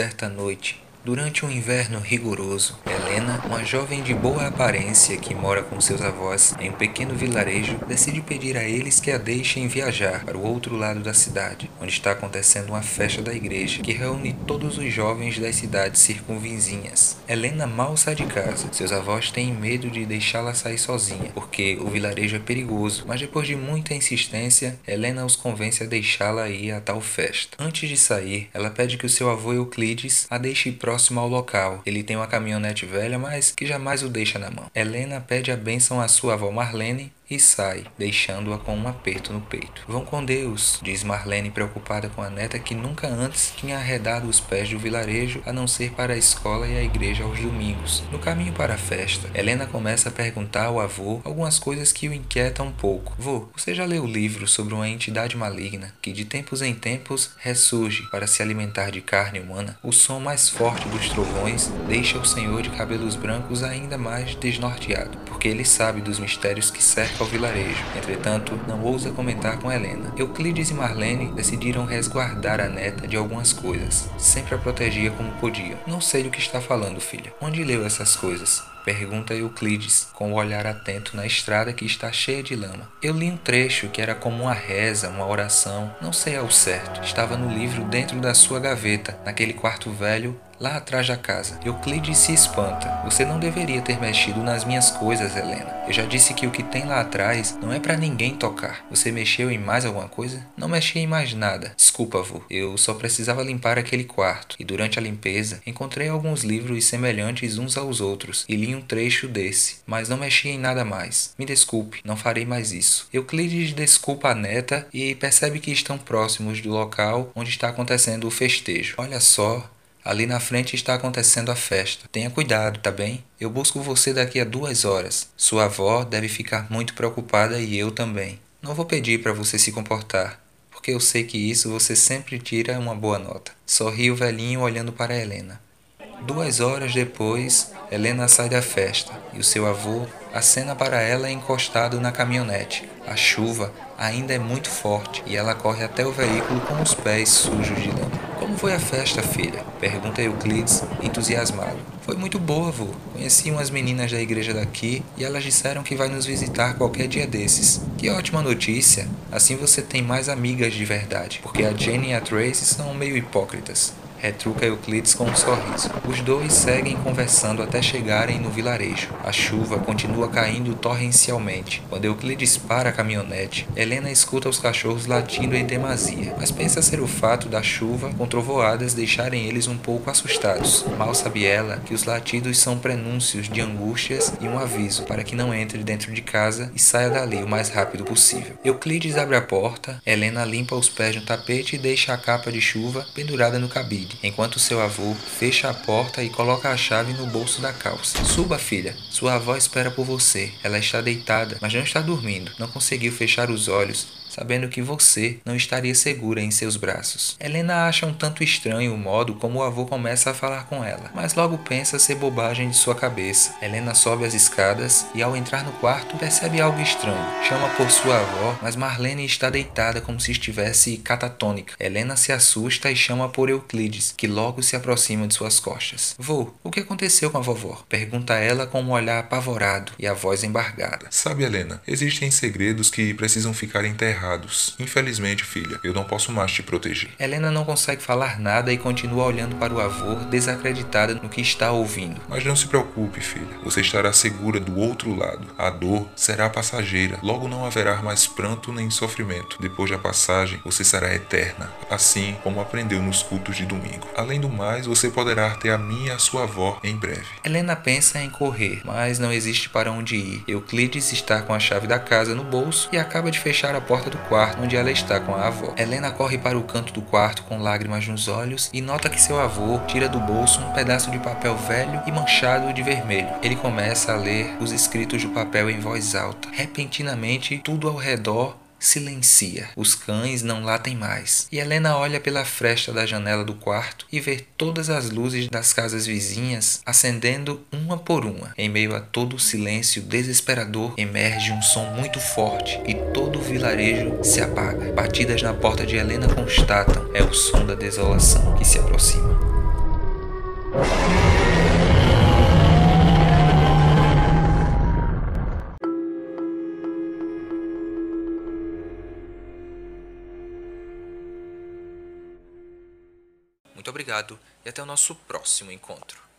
Certa noite, Durante um inverno rigoroso, Helena, uma jovem de boa aparência que mora com seus avós em um pequeno vilarejo, decide pedir a eles que a deixem viajar para o outro lado da cidade, onde está acontecendo uma festa da igreja que reúne todos os jovens das cidades circunvizinhas. Helena mal sai de casa. Seus avós têm medo de deixá-la sair sozinha, porque o vilarejo é perigoso, mas depois de muita insistência, Helena os convence a deixá-la ir a tal festa. Antes de sair, ela pede que o seu avô Euclides a deixe próximo ao local. Ele tem uma caminhonete velha, mas que jamais o deixa na mão. Helena pede a bênção à sua avó Marlene e sai, deixando-a com um aperto no peito. Vão com Deus, diz Marlene preocupada com a neta que nunca antes tinha arredado os pés do vilarejo a não ser para a escola e a igreja aos domingos. No caminho para a festa, Helena começa a perguntar ao avô algumas coisas que o inquietam um pouco. Vô, você já leu o livro sobre uma entidade maligna que de tempos em tempos ressurge para se alimentar de carne humana? O som mais forte dos trovões deixa o senhor de cabelos brancos ainda mais desnorteado, porque ele sabe dos mistérios que cercam ao vilarejo. Entretanto, não ousa comentar com Helena. Euclides e Marlene decidiram resguardar a neta de algumas coisas. Sempre a protegia como podiam. Não sei do que está falando, filha. Onde leu essas coisas? Pergunta Euclides, com o olhar atento na estrada que está cheia de lama. Eu li um trecho que era como uma reza, uma oração, não sei ao certo. Estava no livro dentro da sua gaveta, naquele quarto velho lá atrás da casa. Euclides se espanta. Você não deveria ter mexido nas minhas coisas, Helena. Eu já disse que o que tem lá atrás não é para ninguém tocar. Você mexeu em mais alguma coisa? Não mexi em mais nada. Desculpa, avô. Eu só precisava limpar aquele quarto. E durante a limpeza, encontrei alguns livros semelhantes uns aos outros e li um trecho desse, mas não mexi em nada mais. Me desculpe, não farei mais isso. Euclides desculpa a neta e percebe que estão próximos do local onde está acontecendo o festejo. Olha só, Ali na frente está acontecendo a festa. Tenha cuidado, tá bem? Eu busco você daqui a duas horas. Sua avó deve ficar muito preocupada e eu também. Não vou pedir para você se comportar, porque eu sei que isso você sempre tira uma boa nota. Sorri o velhinho olhando para Helena. Duas horas depois, Helena sai da festa e o seu avô acena para ela encostado na caminhonete. A chuva ainda é muito forte e ela corre até o veículo com os pés sujos de lama. Como foi a festa, filha? Pergunta Euclides, entusiasmado. Foi muito boa, avô. Conheci umas meninas da igreja daqui e elas disseram que vai nos visitar qualquer dia desses. Que ótima notícia! Assim você tem mais amigas de verdade, porque a Jenny e a Tracy são meio hipócritas retruca Euclides com um sorriso. Os dois seguem conversando até chegarem no vilarejo. A chuva continua caindo torrencialmente. Quando Euclides para a caminhonete, Helena escuta os cachorros latindo em demasia, mas pensa ser o fato da chuva com trovoadas deixarem eles um pouco assustados. Mal sabe ela que os latidos são prenúncios de angústias e um aviso para que não entre dentro de casa e saia dali o mais rápido possível. Euclides abre a porta, Helena limpa os pés no tapete e deixa a capa de chuva pendurada no cabide enquanto seu avô fecha a porta e coloca a chave no bolso da calça. Suba, filha. Sua avó espera por você. Ela está deitada, mas não está dormindo. Não conseguiu fechar os olhos sabendo que você não estaria segura em seus braços. Helena acha um tanto estranho o modo como o avô começa a falar com ela, mas logo pensa ser bobagem de sua cabeça. Helena sobe as escadas e, ao entrar no quarto, percebe algo estranho. Chama por sua avó, mas Marlene está deitada como se estivesse catatônica. Helena se assusta e chama por Euclides, que logo se aproxima de suas costas. Vô, o que aconteceu com a vovó? Pergunta ela com um olhar apavorado e a voz embargada. Sabe, Helena, existem segredos que precisam ficar enterrados errados. Infelizmente, filha, eu não posso mais te proteger. Helena não consegue falar nada e continua olhando para o avô, desacreditada no que está ouvindo. Mas não se preocupe, filha. Você estará segura do outro lado. A dor será passageira. Logo não haverá mais pranto nem sofrimento. Depois da passagem, você será eterna, assim como aprendeu nos cultos de domingo. Além do mais, você poderá ter a minha e a sua avó em breve. Helena pensa em correr, mas não existe para onde ir. Euclides está com a chave da casa no bolso e acaba de fechar a porta do quarto onde ela está com a avó. Helena corre para o canto do quarto com lágrimas nos olhos e nota que seu avô tira do bolso um pedaço de papel velho e manchado de vermelho. Ele começa a ler os escritos do papel em voz alta. Repentinamente, tudo ao redor silencia. Os cães não latem mais. E Helena olha pela fresta da janela do quarto e vê todas as luzes das casas vizinhas acendendo uma por uma. Em meio a todo o silêncio desesperador, emerge um som muito forte e todo o vilarejo se apaga. Batidas na porta de Helena constatam é o som da desolação que se aproxima. Muito obrigado e até o nosso próximo encontro.